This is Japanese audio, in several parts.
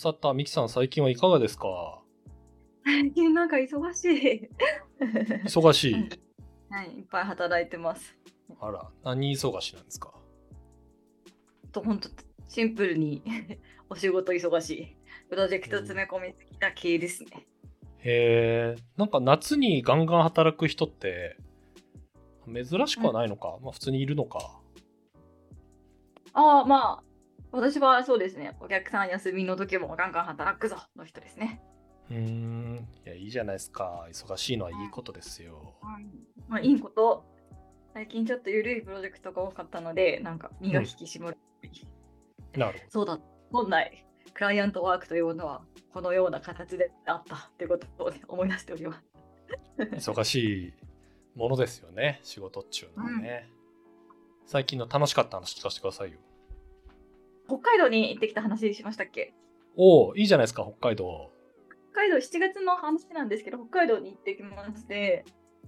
サタ、ミキさん最近はいかがですか？最近なんか忙しい。忙しい？はい、いっぱい働いてます。あら、何忙しなんですか？と本当シンプルに お仕事忙しい。プロジェクト詰め込みすぎた系ですね。へえ、なんか夏にガンガン働く人って、珍しくはないのか、まあ普通にいるのか？ああ、まあ、私はそうですね。お客さん休みの時もガンガン働くぞの人ですね。うーん、いや、いいじゃないですか。忙しいのはいいことですよ。まあ、いいこと。最近ちょっと緩いプロジェクトが多かったので、なんか身が引き締まる。なるそうだ、本来、クライアントワークというのはこのような形であったということを、ね、思い出しております。ほど。忙しいものですよね。仕事っちゅうのはね。最近の楽しかった話聞かせてくださいよ。北海道に行ってきた話しましたっけ？おお、いいじゃないですか、北海道。北海道7月の話なんですけど、北海道に行ってきまして、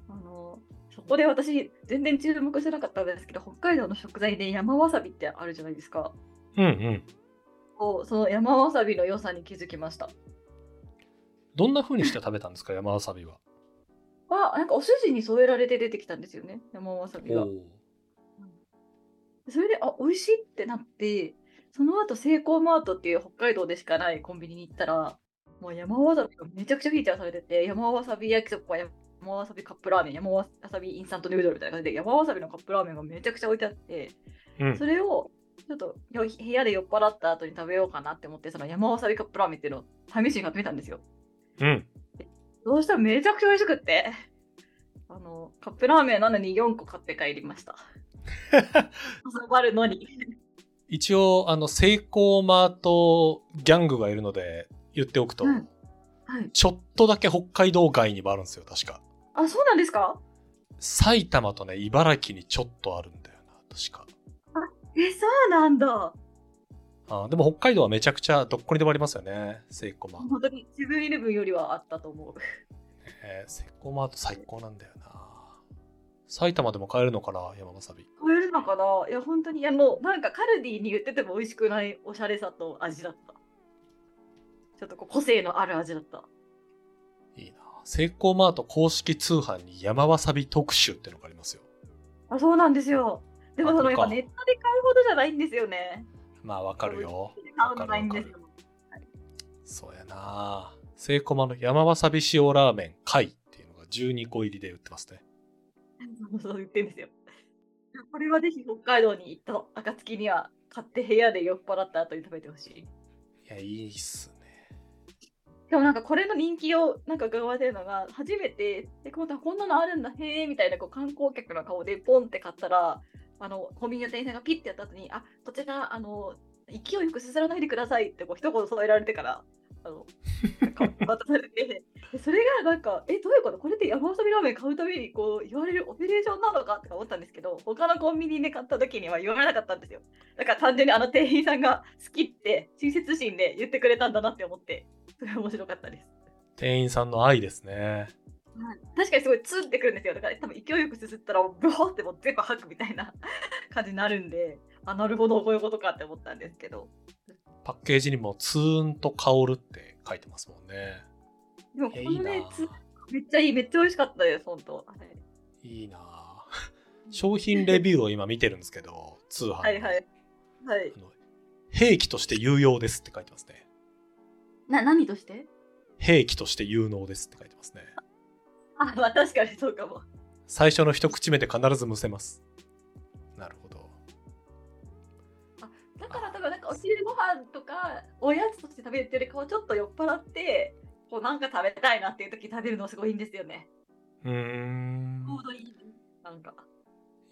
あのそこで私、全然注目してなかったんですけど、北海道の食材で山わさびってあるじゃないですか。うんうん。そうその山わさびの良さに気づきました。どんな風にして食べたんですか、山わさびは？は、なんかお寿司に添えられて出てきたんですよね、山わさびが。それで、あ、美味しいってなって、その後、セイコーマートっていう北海道でしかないコンビニに行ったら、もう山わさびがめちゃくちゃフィーチャーされてて、山わさび焼きそば、山わさびカップラーメン、山わさびインスタントヌードルみたいな感じで、山わさびのカップラーメンがめちゃくちゃ置いてあって、うんそ。れをちょっとよ部屋で酔っ払った後に食べようかなって思って、その山わさびカップラーメンっていうのを試しに買ってみたんですよ。うん。どうしたらめちゃくちゃ美味しくって、あの、カップラーメンなのに4個買って帰りました。挟まるのに。一応、あの、セイコーマートギャングがいるので、言っておくと、うんはい。ちょっとだけ北海道外にもあるんですよ、確か。あ、そうなんですか？埼玉とね、茨城にちょっとあるんだよな、確か。え、そうなんだ。あでも北海道はめちゃくちゃどっこにでもありますよね、セイコーマート。本当にセブンイレブンよりはあったと思う。えーセイコーマート最高なんだよな。埼玉でも買えるのかな、山わさび。買えるのかな？いや、本当に、あの、なんかカルディに言ってても美味しくないおしゃれさと味だった。ちょっとこう個性のある味だった。いいな。セイコーマート公式通販に山わさび特集ってのがありますよ。あ、そうなんですよ。でもそのやっぱネットで買うほどじゃないんですよね。まあわかるよ。買うのないんですよ。そうやな。セイコマの山わさび塩ラーメン貝っていうのが12個入りで売ってますね。そうそう言ってるんですよ。これはぜひ北海道に行った暁には買って部屋で酔っ払った後に食べてほしい。いや、いいっすね。でもなんかこれの人気をなんか伺われるのが初めてえこんなこんなのあるんだへえみたいなこう観光客の顔でポンって買ったらあのコンビニの店員さんがピッてやった後にあこちらあの勢いよくすすらないでくださいってこう一言添えられてからあのか渡されてでそれがなんかえどういうことこれって山わさびラーメン買うたびにこう言われるオペレーションなのかとか思ったんですけど他のコンビニで買った時には言われなかったんですよだから単純にあの店員さんが好きって親切心で言ってくれたんだなって思ってそれ面白かったです。店員さんの愛ですね。確かにすごいツンってくるんですよ。だから多分勢いよくすすったらブワーってもう全部吐くみたいな感じになるんで、あ、なるほど、こういうことかって思ったんですけど。パッケージにもツーンと香るって書いてますもんね。でもいやいいなこのね、つめっちゃいい、めっちゃ美味しかったです、本当。はいいいな商品レビューを今見てるんですけど、通販の。はいはい。はい兵器として有用ですって書いてますね。な、何として？兵器として有能ですって書いてますね。あ、まあ確かにそうかも。最初の一口目で必ずむせます。飯とかおやつとして食べるっていうよりかはちょっと酔っ払って、こうなんか食べたいなっていう時食べるのすごいいいんですよね。うーんちょうどいい。なんか。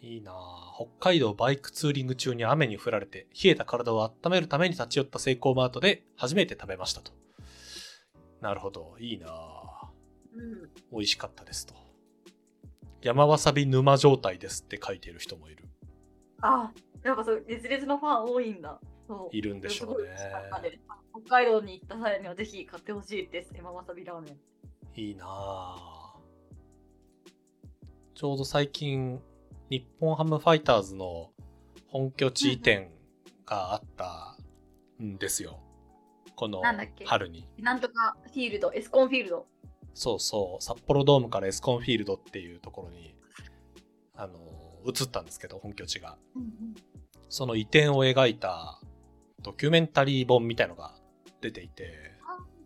いいなあ北海道バイクツーリング中に雨に降られて冷えた体を温めるために立ち寄ったセイコーマートで初めて食べましたと。なるほど。いいなあうん。美味しかったですと。山わさび沼状態ですって書いている人もいる。あ、やっぱそう、熱烈のファン多いんだ。いるんでしょうね北海道に行った際にはぜひ買ってほしいです。山わさびラーメン。いいなあちょうど最近、日本ハムファイターズの本拠地移転があったんですよ。この春になんとかフィールド、エスコンフィールド。そうそう札幌ドームからエスコンフィールドっていうところにあの移ったんですけど本拠地がその移転を描いたドキュメンタリー本みたいのが出ていて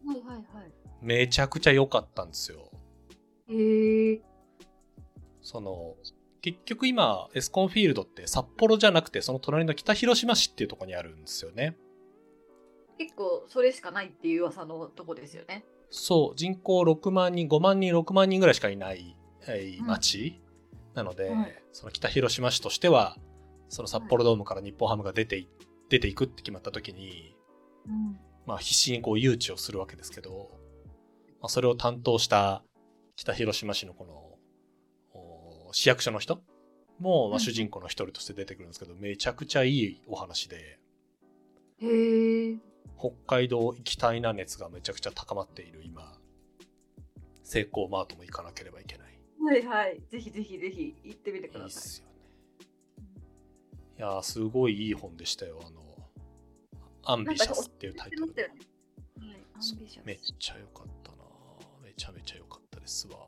はいはいはい。めちゃくちゃ良かったんですよへえ。その結局今エスコンフィールドって札幌じゃなくてその隣の北広島市っていうところにあるんですよね結構それしかないっていう噂のとこですよね。そう人口6万人5万人6万人ぐらいしかいないはいうん町、なので、はいその北広島市としてはその札幌ドームから日本ハムが出てい出ていくって決まった時に、うん。まあ、必死にこう誘致をするわけですけど、まあ、それを担当した北広島市のこのお市役所の人も、まあ、うん主人公の一人として出てくるんですけど、めちゃくちゃいいお話で。北海道行きたいな熱がめちゃくちゃ高まっている今セイコーマートも行かなければいけないはいはい。ぜひぜひぜひ行ってみてください。いやーすごいいい本でしたよ。あの「アンビシャス」っていうタイトルめっちゃ良かったな。めちゃめちゃ良かったですわ。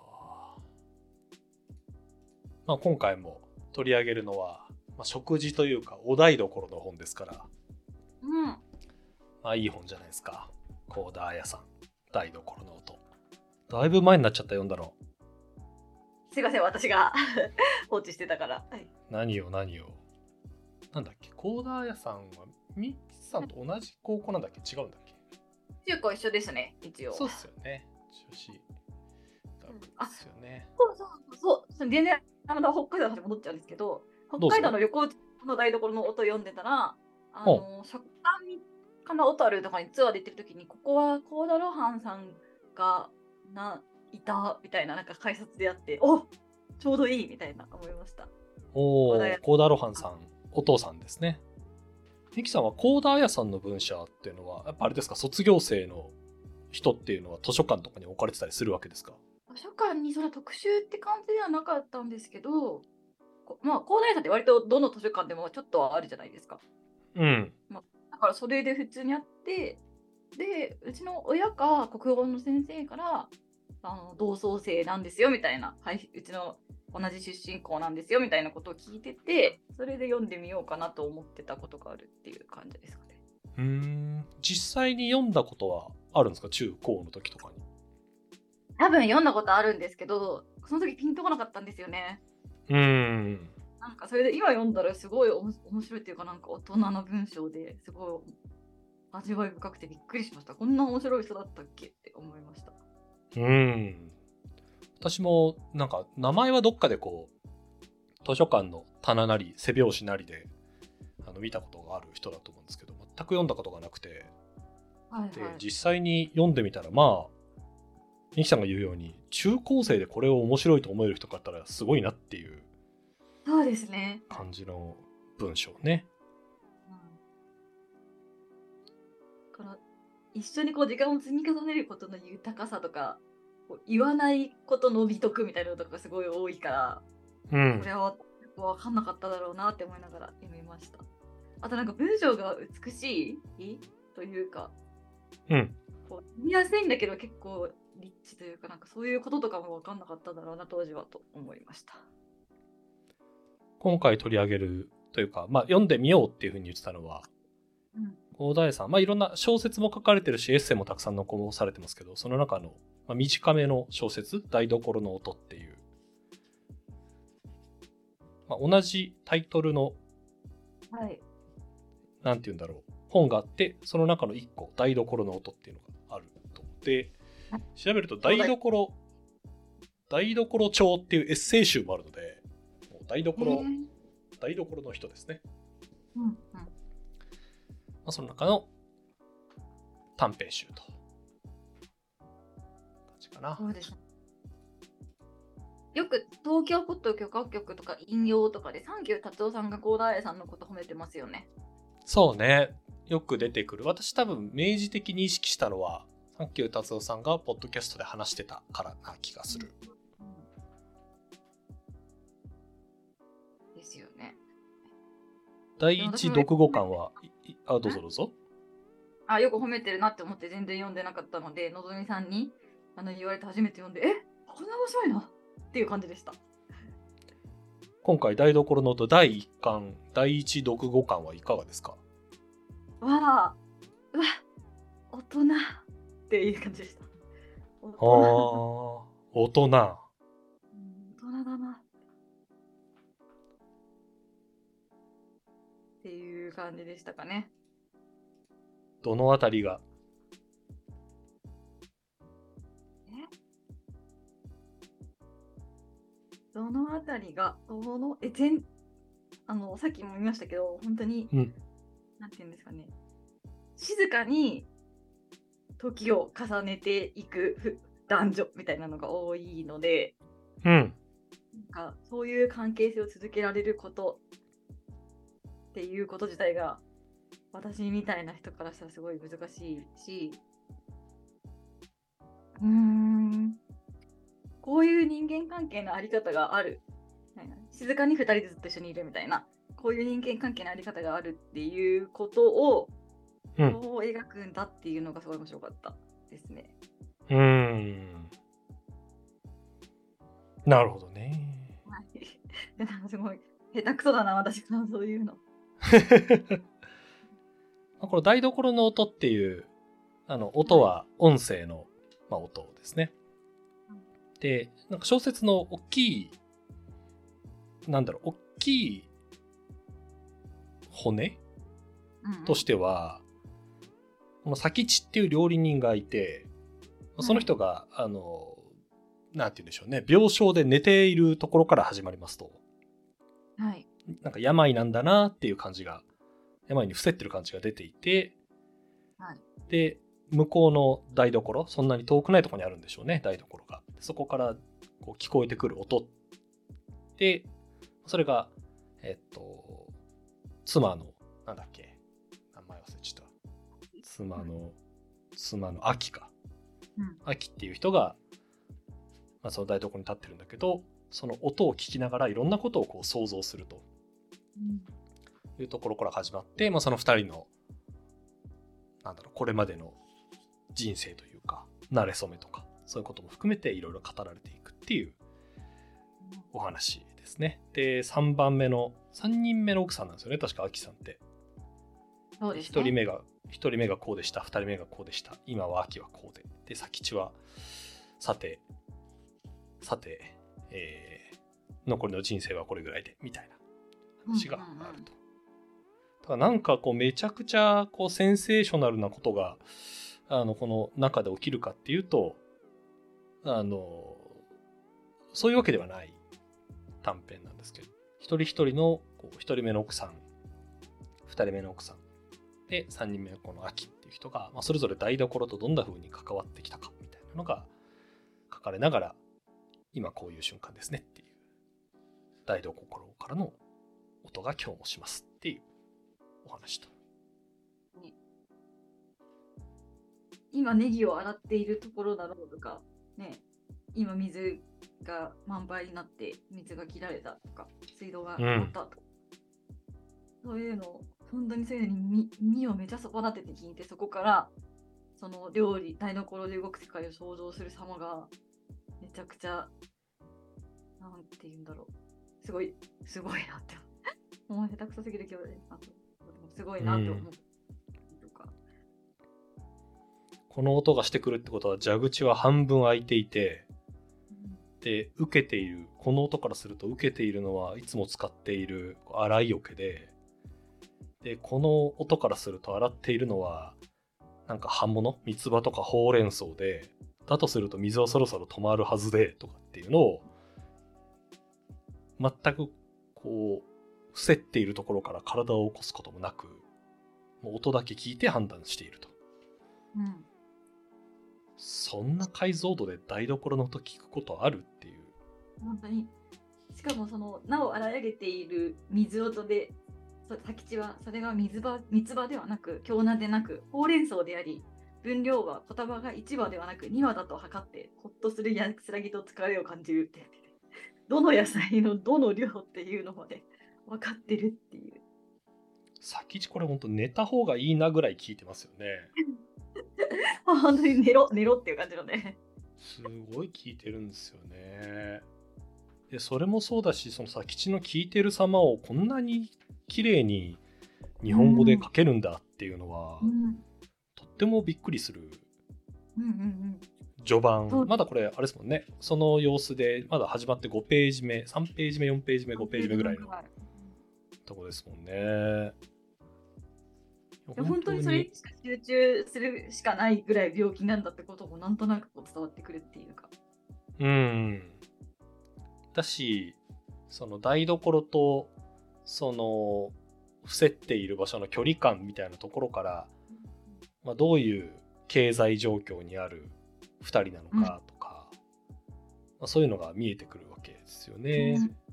まあ今回も取り上げるのは、まあ、食事というかお台所の本ですから。うん。まあいい本じゃないですか。コーダー屋さん台所の音。だいぶ前になっちゃった読んだの。すいません、私が 放置してたから。はい。何よ何よなんだっけ？コーダー屋さんはミキさんと同じ高校なんだっけ？違うんだっけ？中高一緒ですね、一応。そうっすよね。女子学ですよね。そうそうそう。そう。全然、あの北海道の話に戻っちゃうんですけど、北海道の旅行の台所の音を読んでたら、あの食感かな小樽とかにツアーで行ってる時に、ここはコーダロハンさんがないたみたいななんか解説であって、おちょうどいいみたいな思いました。おおコーダーロハンさんお父さんですね。ミキさんはコーダー屋さんの文社っていうのはやっぱあれですか卒業生の人っていうのは図書館とかに置かれてたりするわけですか？図書館にその特集って感じではなかったんですけど、こまあ、高大さんって割とどの図書館でもちょっとはあるじゃないですか。うん。だからそれで普通にあって、で、うちの親か国語の先生から、あの同窓生なんですよみたいな、はいうちの同じ出身校なんですよみたいなことを聞いてて、それで読んでみようかなと思ってたことがあるっていう感じですかね。うーん実際に読んだことはあるんですか？中高の時とかに多分読んだことあるんですけど、その時ピンとこなかったんですよね。うーんなんかそれで今読んだらすごい面白いっていうかなんか大人の文章ですごい味わい深くてびっくりしました。こんな面白い人だったっけって思いました。うん私もなんか名前はどっかでこう図書館の棚なり背表紙なりであの見たことがある人だと思うんですけど全く読んだことがなくてはいで実際に読んでみたらまあミキさんが言うように中高生でこれを面白いと思える人があったらすごいなっていうそうですね。感じの文章ね。一緒にこう時間を積み重ねることの豊かさとかこう言わないことの美徳みたいなのとかがすごい多いから、うんこれは分かんなかっただろうなって思いながら読みました。あとなんか文章が美しいというかうんこう読みやすいんだけど結構リッチというかなんかそういうこととかも分かんなかっただろうな当時はと思いました。今回取り上げるというか、まあ、読んでみようっていうふうに言ってたのはうん大台さん、まあ、いろんな小説も書かれてるしエッセイもたくさん残されてますけどその中の、まあ、短めの小説「台所の音」っていう、まあ、同じタイトルのはい。なんて言うんだろう。本があってその中の1個「台所の音」っていうのがあるとで調べると台所台所帳っていうエッセイ集もあるのでもう台所へー。台所の人ですね、うんうんまあ、その中の短編集と感じかなそうですね。よく東京ポッド許可局とか引用とかでサンキュー達夫さんが高大さんのこと褒めてますよね。そうねよく出てくる私多分明示的に意識したのはサンキュー達夫さんがポッドキャストで話してたからな気がするですよね。第一読後感はあどうぞどうぞ。あよく褒めてるなって思って全然読んでなかったのでのぞみさんにあの言われて初めて読んでえ？こんな面白いの？っていう感じでした。今回台所の音第1巻第1読後巻はいかがですか？わあうわ大人。っていう感じでした。大人っていう感じでしたかね。どのあたりが？どのあたりが、どの、え、全、あの、さっきも言いましたけど、本当に、うん。なんていうんですかね、静かに時を重ねていくふ男女みたいなのが多いので、うん。なんかそういう関係性を続けられることっていうこと自体が、私みたいな人からしたらすごい難しいし、うーん、こういう人間関係のあり方がある。静かに2人でずっと一緒にいるみたいな。こういう人間関係のあり方があるっていうことをうんどう描くんだっていうのがすごい面白かったですね。うーんなるほどねはい。で なんかすごい下手くそだな私がそういうの。この台所の音っていうあの音は音声の、まあ、音ですね。でなんか小説の大きいなんだろう大きい骨としては、この佐吉っていう料理人がいてその人が、あのなんて言うんでしょうね病床で寝ているところから始まりますとはい。なんか病なんだなっていう感じが病に伏せってる感じが出ていて、はい。で向こうの台所そんなに遠くないところにあるんでしょうね台所が。そこからこう聞こえてくる音でそれがえっと妻のなんだっけ名前忘れちゃった。妻の妻の秋か。うん。秋っていう人が、まあ、その台所に立ってるんだけどその音を聞きながらいろんなことをこう想像すると。うんいうところから始まって、まあ、その2人のなんだろうこれまでの人生というか馴れ初めとかそういうことも含めていろいろ語られていくっていうお話ですね。で3番目の3人目の奥さんなんですよね確かアキさんって。そうです、1人目が1人目がこうでした2人目がこうでした。今は秋はこうで。で佐吉はさてさて、えー残りの人生はこれぐらいでみたいな話があると。だからなんかこうめちゃくちゃこうセンセーショナルなことがあのこの中で起きるかっていうとあのそういうわけではない短編なんですけど一人一人のこう一人目の奥さん二人目の奥さんで3人目のこの秋っていう人が、まあ、それぞれ台所とどんな風に関わってきたかみたいなのが書かれながら今こういう瞬間ですねっていう台所からの音が今日もしますっていうお話と。今ネギを洗っているところだろうとか、ね、今水が満杯になって水が切られたとか、水道が止まったとか、そういうのを、本当にそういうのに身をめちゃ損なってて聞いて、そこからその料理、台所で動く世界を想像する様がめちゃくちゃ、なんて言うんだろう、すごい、すごいなって思。もう下手くそすぎる今日で、あとすごいなって思う。とかこの音がしてくるってことは蛇口は半分開いていてうんで受けているこの音からすると受けているのはいつも使っている洗い桶ででこの音からすると洗っているのはなんか葉物？三つ葉とかほうれん草でだとすると水はそろそろ止まるはずでとかっていうのを全くこう伏せっているところから体を起こすこともなくもう音だけ聞いて判断していると。うん。そんな解像度で台所の音聞くことあるっていう。本当に。しかもそのなお洗い上げている水音でそ佐吉はそれが水場三つ葉ではなく京菜でなくほうれん草であり分量は言葉が1羽ではなく2羽だと測ってほっとする安らぎと疲れを感じるってどの野菜のどの量っていうのまで分かってるっていう。先地これ本当寝た方がいいなぐらい聞いてますよね。本当に寝ろ寝ろっていう感じのね。すごい聞いてるんですよね。でそれもそうだしその先地の聞いてる様をこんなに綺麗に日本語で書けるんだっていうのは、うん、とってもびっくりするうんうんうん。序盤、まだこれあれですもんね。その様子でまだ始まって5ページ目3ページ目4ページ目5ページ目ぐらいのはいとこですもんね。いや本当にそれにしか集中するしかないぐらい病気なんだってこともなんとなくこう伝わってくるっていうか。うん。だし、その台所と、その、伏せっている場所の距離感みたいなところから、まあ、どういう経済状況にある2人なのかとか、まあ、そういうのが見えてくるわけですよね。うん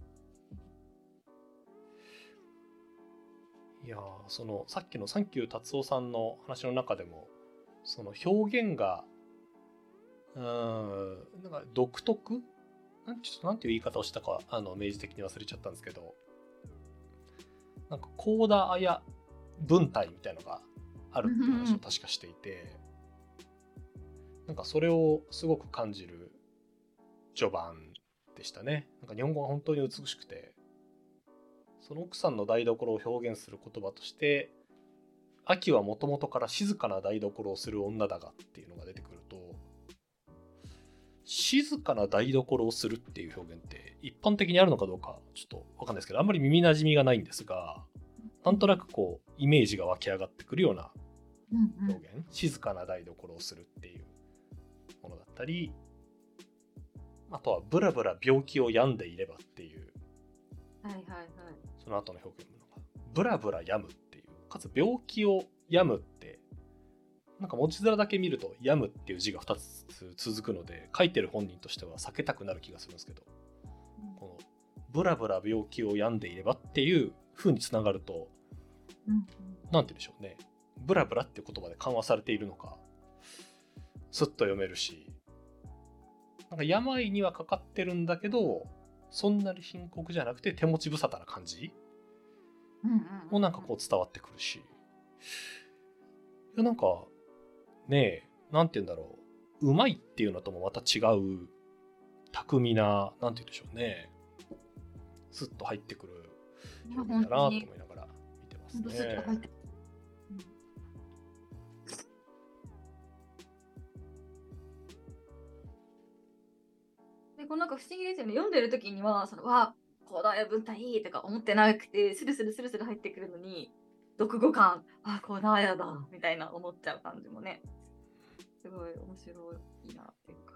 いやーそのさっきのサンキュー達夫さんの話の中でもその表現がうーんなんか独特？なんちょっとなんていう言い方をしたかあの明示的に忘れちゃったんですけどなんか高田綾文体みたいのがあるっていう話を確かしていてなんかそれをすごく感じる序盤でしたね。なんか日本語が本当に美しくてその奥さんの台所を表現する言葉として「秋はもともとから静かな台所をする女だが」っていうのが出てくると静かな台所をするっていう表現って一般的にあるのかどうかちょっとわかんないですけどあんまり耳なじみがないんですがなんとなくこうイメージが湧き上がってくるようなうんうん表現、静かな台所をするっていうものだったりあとはブラブラ病気を病んでいればっていうはいはいはい。その後の表現のがブラブラ病むっていう。かつ病気を病むって。なんか文字面だけ見ると病むっていう字が2つ続くので書いてる本人としては避けたくなる気がするんですけど。このブラブラ病気を病んでいればっていう風につながるとうん。うんなんて言うんでしょうね。ブラブラっていう言葉で緩和されているのかスッと読めるし。なんか病にはかかってるんだけどそんなに深刻じゃなくて手持ち無沙汰な感じ？もなんかこう伝わってくるし。いやなんかねえなんて言うんだろう。うまいっていうのともまた違う巧みななんて言うんでしょうね。スッと入ってくる表現だなと思本いながら見てますねこうなんか不思議ですよね。読んでる時にはそのわこだや文体いいとか思ってなくてスルスルスルスル入ってくるのに読後感あこだやだみたいな思っちゃう感じもねすごい面白いなっていうか。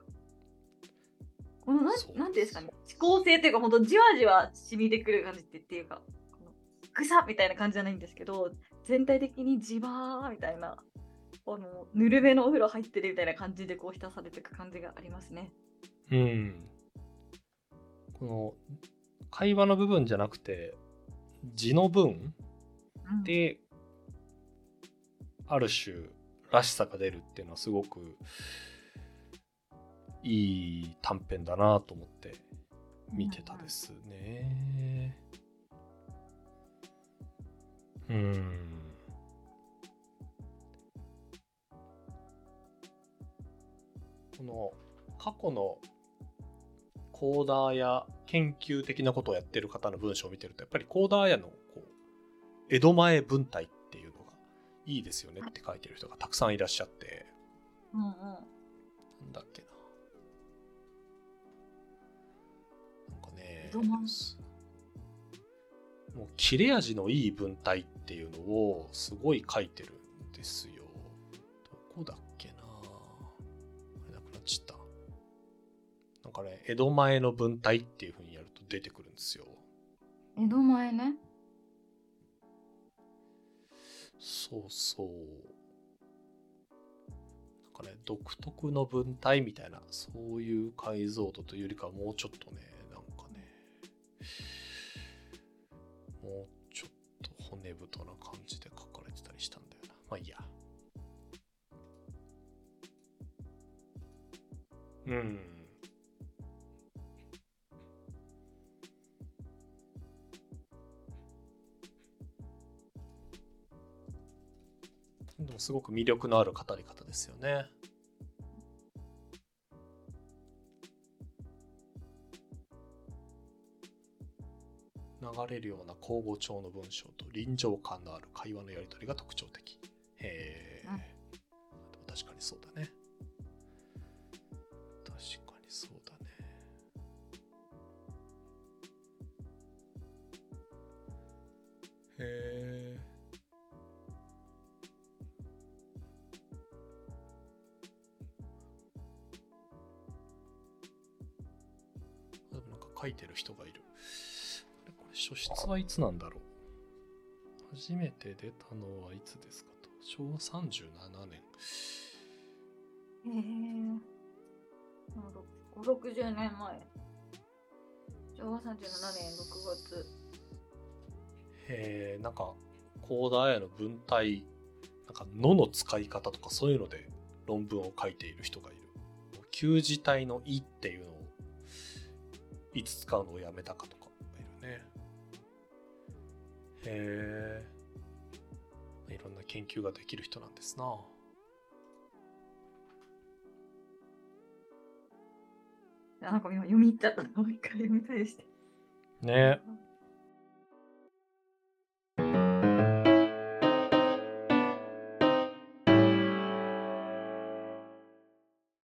このなんなんていうんですかね思考性っていうか本当じわじわ染みてくる感じってっていうかこのぐさみたいな感じじゃないんですけど全体的にじわーみたいなあのぬるめのお風呂入ってるみたいな感じでこう浸されていく感じがありますね。うんこの会話の部分じゃなくて字の文うんである種らしさが出るっていうのはすごくいい短編だなと思って見てたですね。うん。この過去のコーダーや研究的なことをやってる方の文章を見てるとやっぱりコーダーやのこう江戸前文体っていうのがいいですよねって書いてる人がたくさんいらっしゃって。うんうんなんだっけな。なんかねもう切れ味のいい文体っていうのをすごい書いてるんですよ。どこだっかね江戸前の文体っていう風にやると出てくるんですよ。江戸前ね。そうそう。なんかね独特の文体みたいなそういう解像度というよりかはもうちょっとねなんかねもうちょっと骨太な感じで書かれてたりしたんだよな。まあいいや。うんすごく魅力のある語り方ですよね。流れるような口語調の文章と臨場感のある会話のやり取りが特徴的。へえ、うん、確かにそうだね。つなんだろう？初めて出たのはいつですかと？昭和37年。へえ。5、60年前。昭和37年6月。へえ、なんか、高田綾の文体、なんか、のの使い方とかそういうので論文を書いている人がいる。旧字体のいっていうのを、いつ使うのをやめたかとかがいるね。へえいろんな研究ができる人なんですな。なんか今読み入っちゃった。もう一回読み返して。ね